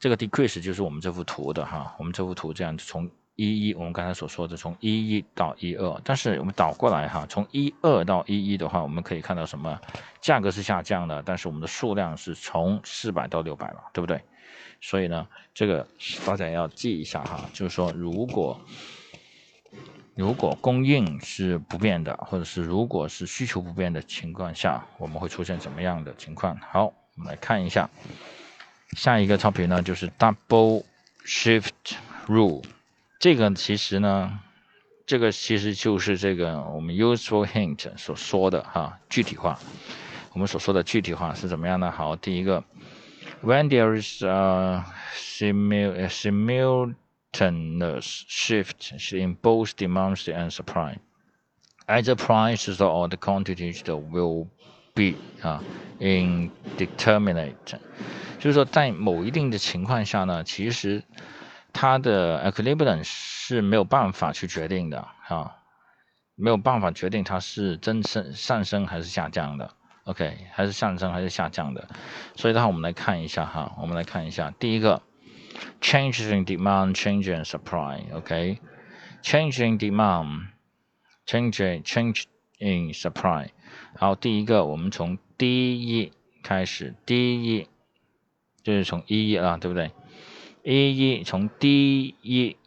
这个 decrease 就是我们这幅图的哈，我们这幅图这样从一一，我们刚才所说的从一一到一二，但是我们倒过来哈，从一二到一一的话，我们可以看到什么？价格是下降的，但是我们的数量是从四百到六百了，对不对？所以呢，这个大家要记一下哈，就是说如果如果供应是不变的，或者是如果是需求不变的情况下，我们会出现什么样的情况？好，我们来看一下。下一个 topic 呢，就是 double shift rule。这个其实呢，这个其实就是这个我们 useful hint 所说的哈，具体化。我们所说的具体化是怎么样呢？好，第一个，when there is a simul simultaneous shift in both demand and supply, either prices or the quantities will be 啊 indeterminate。 就是说，在某一定的情况下呢，其实它的 equilibrium 是没有办法去决定的啊，没有办法决定它是增升上升还是下降的。OK，还是上升还是下降的。所以的话，我们来看一下哈，我们来看一下第一个，change in demand，change in supply。OK，change in demand，change change in supply。好，第一个，我们从 D 一开始，D 一。就是从一一啊，对不对？一一从 D 一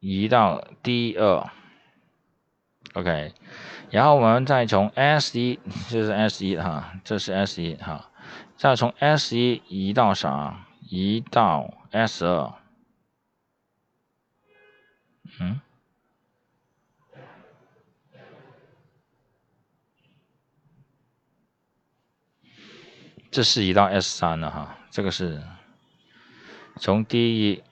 移到 D 二，OK，然后我们再从 S 一，这是 S 一哈，这是 S 一哈，再从 S 一移到啥？移到 S 二，嗯。这是移到 S 三了哈，这个是从 D 一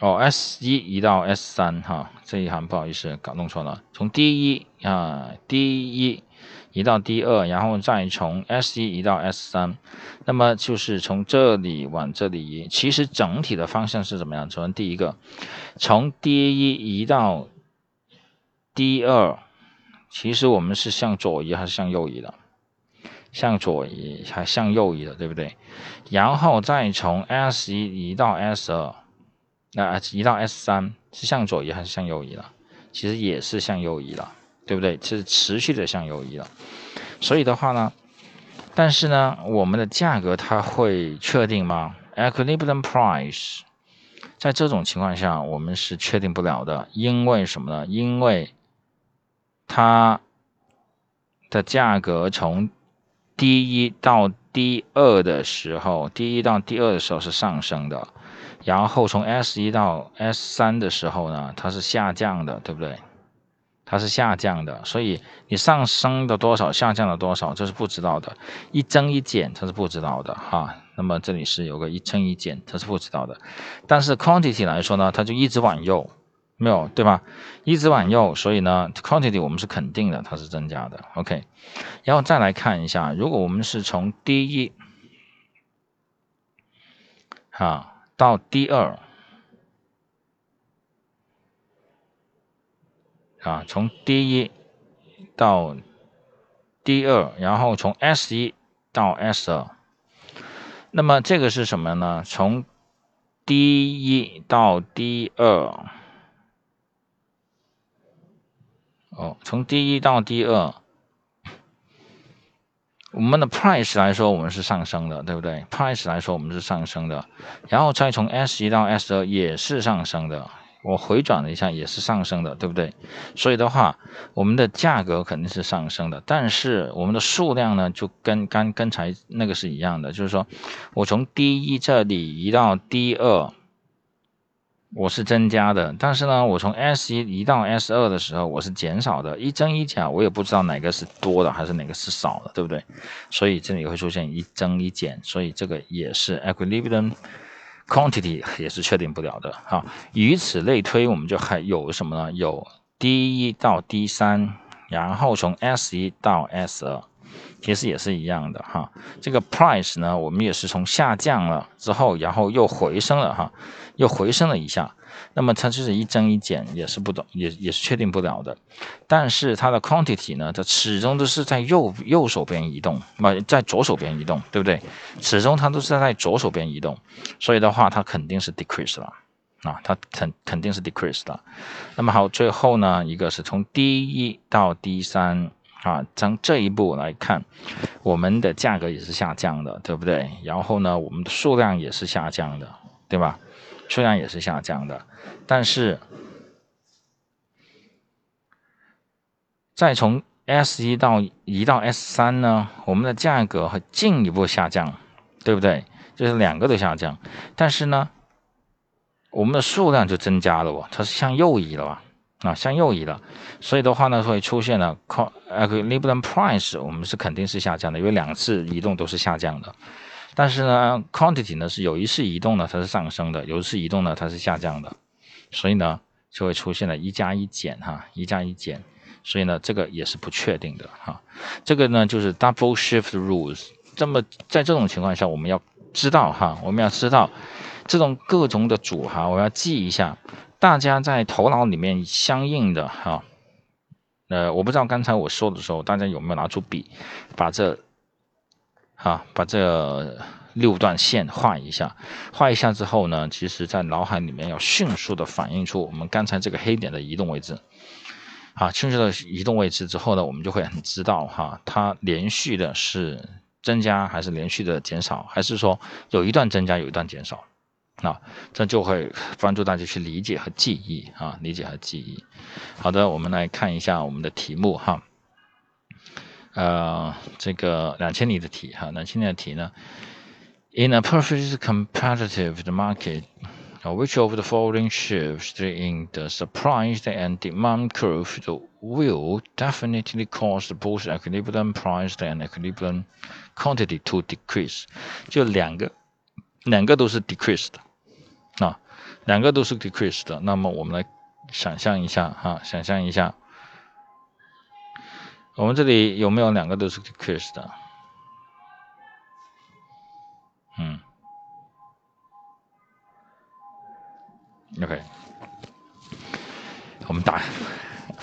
哦 S 一移到 S 三哈，这一行不好意思搞弄错了，从 D 一啊 D 一移到 D 二，然后再从 S 一移到 S 三，那么就是从这里往这里移，其实整体的方向是怎么样？从第一个，从 D 一移到 D 二，其实我们是向左移还是向右移的？向左移还向右移的，对不对？然后再从 S 一移到 S 二，那移到 S 三是向左移还是向右移了？其实也是向右移了，对不对？是持续的向右移了。所以的话呢，但是呢，我们的价格它会确定吗？Equilibrium price，在这种情况下我们是确定不了的，因为什么呢？因为它的价格从 D 一到 D 二的时候，D 一到 D 二的时候是上升的，然后从 S 一到 S 三的时候呢，它是下降的，对不对？它是下降的，所以你上升的多少，下降了多少，这是不知道的。一增一减，它是不知道的哈。那么这里是有个一增一减，它是不知道的。但是 quantity 来说呢，它就一直往右。没有对吧？一直往右，所以呢，quantity 我们是肯定的，它是增加的。OK，然后再来看一下，如果我们是从 D 一啊到 D 二啊，从 D 一到 D 二，然后从 S 一到 S 二，那么这个是什么呢？从 D 一到 D 二。哦，从 D 一到 D 二，我们的 price 来说，我们是上升的，对不对？price 来说，我们是上升的，然后再从 S 一到 S 二也是上升的，我回转了一下，也是上升的，对不对？所以的话，我们的价格肯定是上升的，但是我们的数量呢，就跟刚刚才那个是一样的，就是说我从 D 一这里移到 D 二。我是增加的，但是呢，我从 S 一移到 S 二的时候，我是减少的。一增一减，我也不知道哪个是多的还是哪个是少的，对不对？所以这里会出现一增一减，所以这个也是 equilibrium quantity 也是确定不了的哈。以此类推，我们就还有什么呢？有 D 一到 D 三，然后从 S 一到 S 二，其实也是一样的哈。这个 price 呢，我们也是从下降了之后，然后又回升了哈，又回升了一下。那么它就是一增一减，也是不懂，也也是确定不了的。但是它的 quantity 呢，它始终都是在右右手边移动，不在左手边移动，对不对？始终它都是在左手边移动，所以的话，它肯定是 decrease 了。啊，它肯肯定是 decrease 的。那么好，最后呢，一个是从 D 一到 D 三啊，从这一步来看，我们的价格也是下降的，对不对？然后呢，我们的数量也是下降的，对吧？数量也是下降的。但是，再从 S 一到移到 S 三呢，我们的价格会进一步下降，对不对？就是两个都下降，但是呢。我们的数量就增加了哦，它是向右移了吧？啊，向右移了，所以的话呢，会出现了 equilibrium price，我们是肯定是下降的，因为两次移动都是下降的。但是呢，quantity 呢是有一次移动呢它是上升的，有一次移动呢它是下降的，所以呢就会出现了一加一减哈，一加一减，所以呢这个也是不确定的哈。这个呢就是 double shift rules。这么在这种情况下，我们要知道哈，我们要知道。这种各种的组哈，我要记一下，大家在头脑里面相应的哈，呃，我不知道刚才我说的时候，大家有没有拿出笔，把这，哈，把这六段线画一下，画一下之后呢，其实在脑海里面要迅速的反映出我们刚才这个黑点的移动位置，啊，迅速的移动位置之后呢，我们就会很知道哈，它连续的是增加还是连续的减少，还是说有一段增加有一段减少。啊，这就会帮助大家去理解和记忆啊，理解和记忆。好的，我们来看一下我们的题目哈。呃，这个两千年的题哈，两千年的题呢，In a perfectly competitive market, which of the following shifts in the supply and demand curve will definitely cause both equilibrium price and equilibrium quantity to decrease？就两个，两个都是 decrease 的。 啊，两个都是 decrease 的，那么我们来想象一下哈，想象一下，我们这里有没有两个都是 decrease 的？嗯，OK，我们答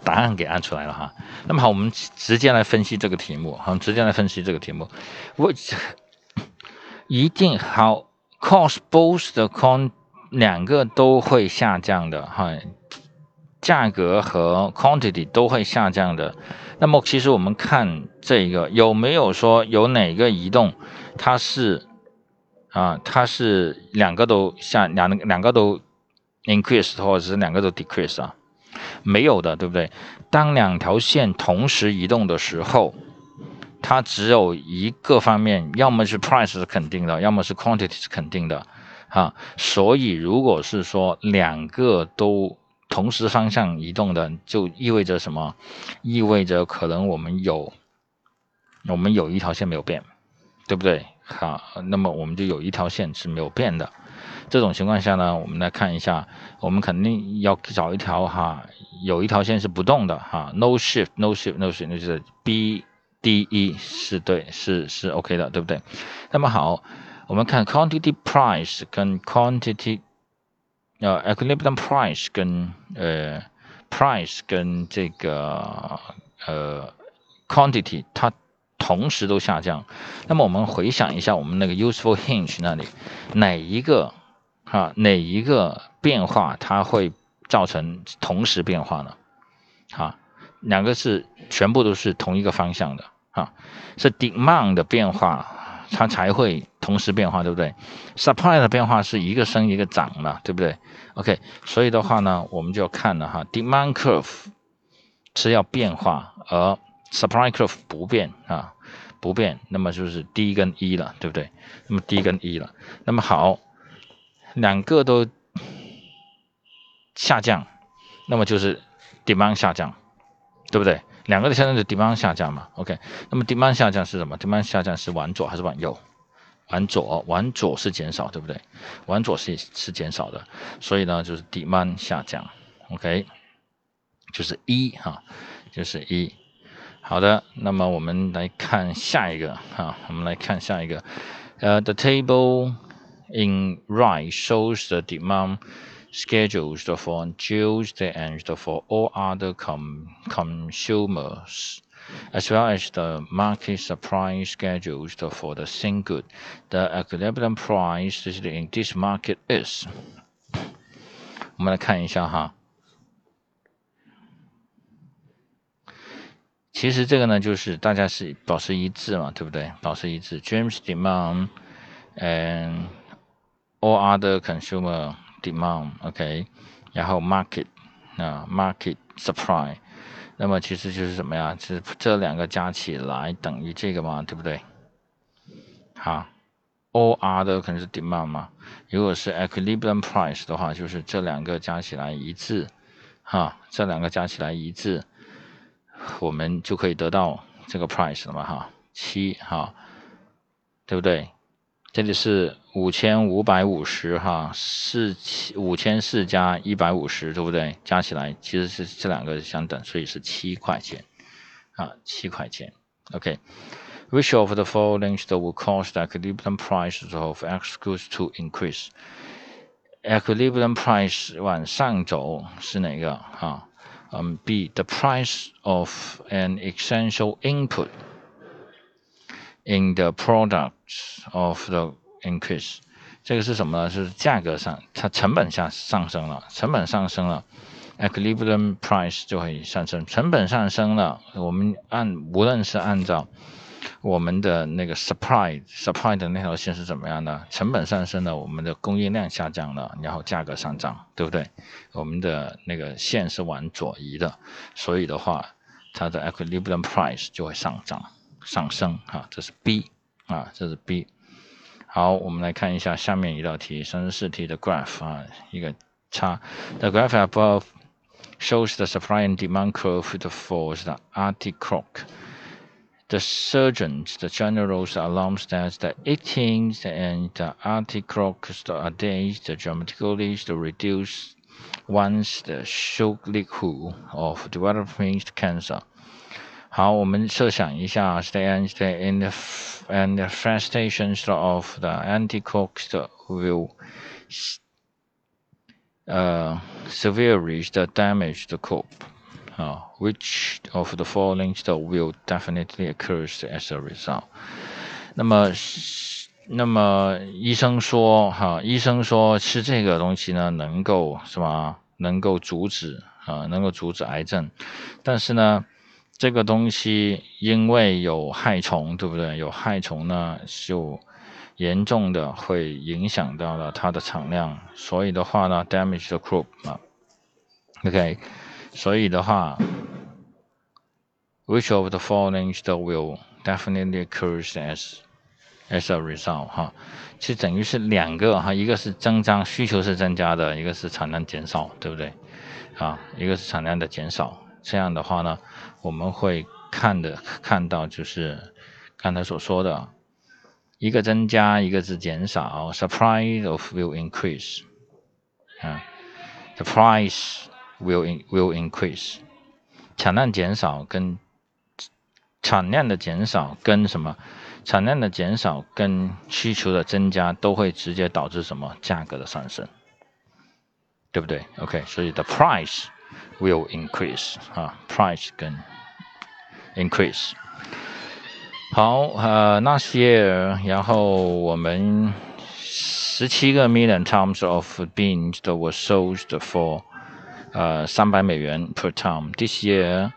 答案给按出来了哈。那么好，我们直接来分析这个题目，好，直接来分析这个题目，Which 一定好 cause both the con 两个都会下降的哈，价格和 quantity 都会下降的。那么其实我们看这个有没有说有哪个移动它是啊，它是两个都下两两个都 increase 或者是两个都 decrease 啊？没有的，对不对？当两条线同时移动的时候，它只有一个方面，要么是 price 是肯定的，要么是 quantity 是肯定的。啊，所以如果是说两个都同时方向移动的，就意味着什么？意味着可能我们有，我们有一条线没有变，对不对？好，那么我们就有一条线是没有变的。这种情况下呢，我们来看一下，我们肯定要找一条哈，有一条线是不动的哈，no shift，no shift，no shift，那就是 B D E 是对，是是 OK 的，对不对？那么好。我们看 quantity price 跟 quantity，呃 equilibrium price 跟呃 price 跟这个呃 quantity 它同时都下降。那么我们回想一下，我们那个 useful hinge 那里哪一个啊哪一个变化它会造成同时变化呢？啊，两个是全部都是同一个方向的啊，是 demand 的变化。它才会同时变化，对不对？Supply 的变化是一个升一个涨嘛，对不对？OK，所以的话呢，我们就要看了哈，Demand curve 是要变化，而 Supply curve 不变啊，不变，那么就是 D 跟 E 了，对不对？那么 D 跟 E 了，那么好，两个都下降，那么就是 Demand 下降，对不对？两个的下降是 demand 下降嘛？OK，那么 demand 下降是什么？demand 下降是往左还是往右？往左，往左是减少，对不对？往左是是减少的，所以呢就是 demand 下降。OK，就是一哈，就是一。好的，那么我们来看下一个哈，我们来看下一个。呃，the table in right shows the demand schedules for Tuesday and for all other com consumers. as well as the market supply schedules for the same good. The equilibrium price in this market is。我们来看一下哈。其实这个呢，就是大家是保持一致嘛，对不对？保持一致。James demand and all other consumer demand，OK，、然后 market 啊、，Market，Supply，。那么其实就是什么呀？是这两个加起来等于这个嘛，对不对？好 other 可能是 demand 嘛。如果是 equilibrium price 的话，就是这两个加起来一致，哈，这两个加起来一致，我们就可以得到这个 price 了嘛，哈，七，哈，对不对？这里是五千五百五十哈，四七五千四加一百五十，对不对？加起来其实是这两个相等，所以是七块钱啊，七块钱。OK。Which of the following will cause the equilibrium price of X goods to increase? Equilibrium price 往上走是哪个啊？嗯，B. The price of an essential input. In the products of the increase，这个是什么呢？是价格上，它成本下上升了，成本上升了，equilibrium price 就会上升。成本上升了，我们按无论是按照我们的那个 supply supply 的那条线是怎么样的？成本上升了，我们的供应量下降了，然后价格上涨，对不对？我们的那个线是往左移的，所以的话，它的 equilibrium price 就会上涨。上升啊，这是 B 啊，这是 B。好，我们来看一下下面一道题，三十四题的 graph 啊，一个叉。The graph above shows the supply and demand curve for the Arctic croc. The surgeons, the generals, alarms that the 18th and the Arctic crocs are days dramatically reduce once the shock likelihood of developing cancer. 好，我们设想一下，stay and stay in the and the infestations of the anticox will uh severely damage the corp. Uh, which of the following will definitely occur as a result？那么，那么医生说，哈，医生说吃这个东西呢，能够是吧？能够阻止啊，能够阻止癌症，但是呢？ 这个东西因为有害虫，对不对？有害虫呢，就严重的会影响到了它的产量，所以的话呢，damage the crop 啊。OK，所以的话，which of the following will definitely occur as as a result 哈？其实等于是两个哈，一个是增长需求是增加的，一个是产量减少，对不对？啊，一个是产量的减少。这样的话呢，我们会看的 看到就是刚才所说的，一个增加，一个是减少，supply of will increase，啊，the price will will increase，产量减少跟产量的减少跟什么？产量的减少跟需求的增加都会直接导致什么？价格的上升，对不对？OK，所以 the price。will increase 啊，price 跟 increase。好，呃，last year，然后我们十七个 million tons of beans were sold for 呃三百美元 per ton。This year,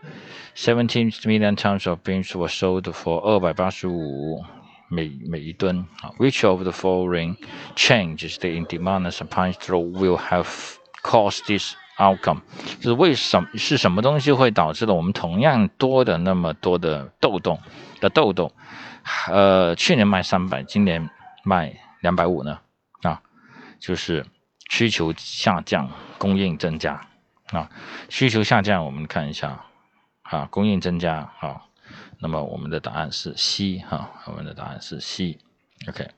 seventeen million tons of beans were sold for 二百八十五每每一吨。Which of the following changes the in demand and supply will have caused this outcome 就是为什么是什么东西会导致了我们同样多的那么多的豆豆的豆豆，呃，去年卖三百，今年卖两百五呢？啊，就是需求下降，供应增加啊，需求下降，我们看一下啊，供应增加啊，那么我们的答案是 C 哈，我们的答案是 C，OK，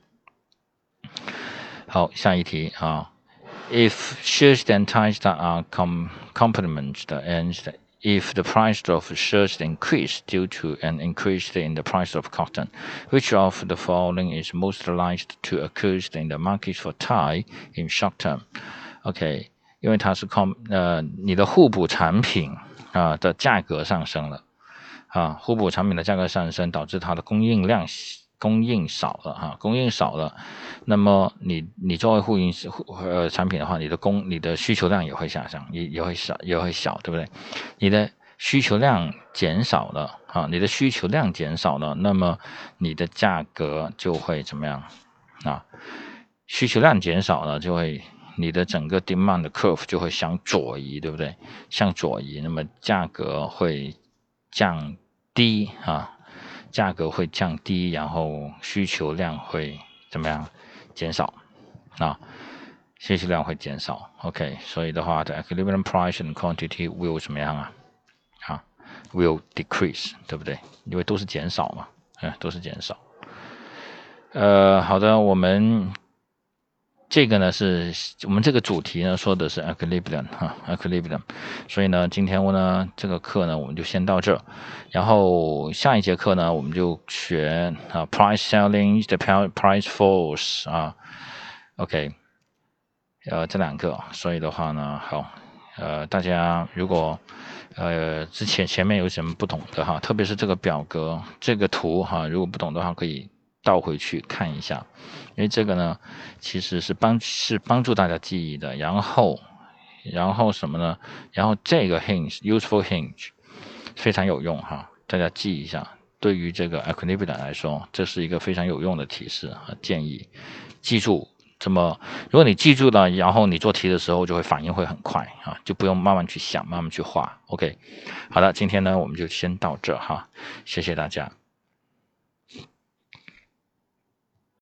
好，下一题啊。if shares and ties that are com complement and if the price of shirts increase due to an increase in the price of cotton, which of the following is most likely to occur in the market for tie in short term? OK，因为它是靠呃你的互补产品啊的价格上升了啊，互补产品的价格上升导致它的供应量 供应少了哈，供应少了，那么你你作为互应呃产品的话，你的供你的需求量也会下降，也也会少也会小，对不对？你的需求量减少了啊，你的需求量减少了，那么你的价格就会怎么样啊？需求量减少了，就会你的整个 demand curve 就会向左移，对不对？向左移，那么价格会降低啊。价格会降低，然后需求量会怎么样减少？啊，需求量会减少。OK，所以的话，the equilibrium price and quantity will 怎么样啊？啊，will decrease，对不对？因为都是减少嘛，嗯，都是减少。呃，好的，我们。这个呢是我们这个主题呢说的是 equilibrium 哈 equilibrium，所以呢今天我呢这个课呢我们就先到这，然后下一节课呢我们就学啊 price selling the price force 啊，OK，呃这两个，所以的话呢好，呃大家如果呃之前前面有什么不懂的哈，特别是这个表格这个图哈，如果不懂的话可以。倒回去看一下，因为这个呢，其实是帮是帮助大家记忆的。然后，然后什么呢？然后这个 hinge useful hinge 非常有用哈，大家记一下。对于这个 equilibrium 来说，这是一个非常有用的提示和建议。记住，这么如果你记住了，然后你做题的时候就会反应会很快啊，就不用慢慢去想，慢慢去画。OK，好的，今天呢我们就先到这哈，谢谢大家。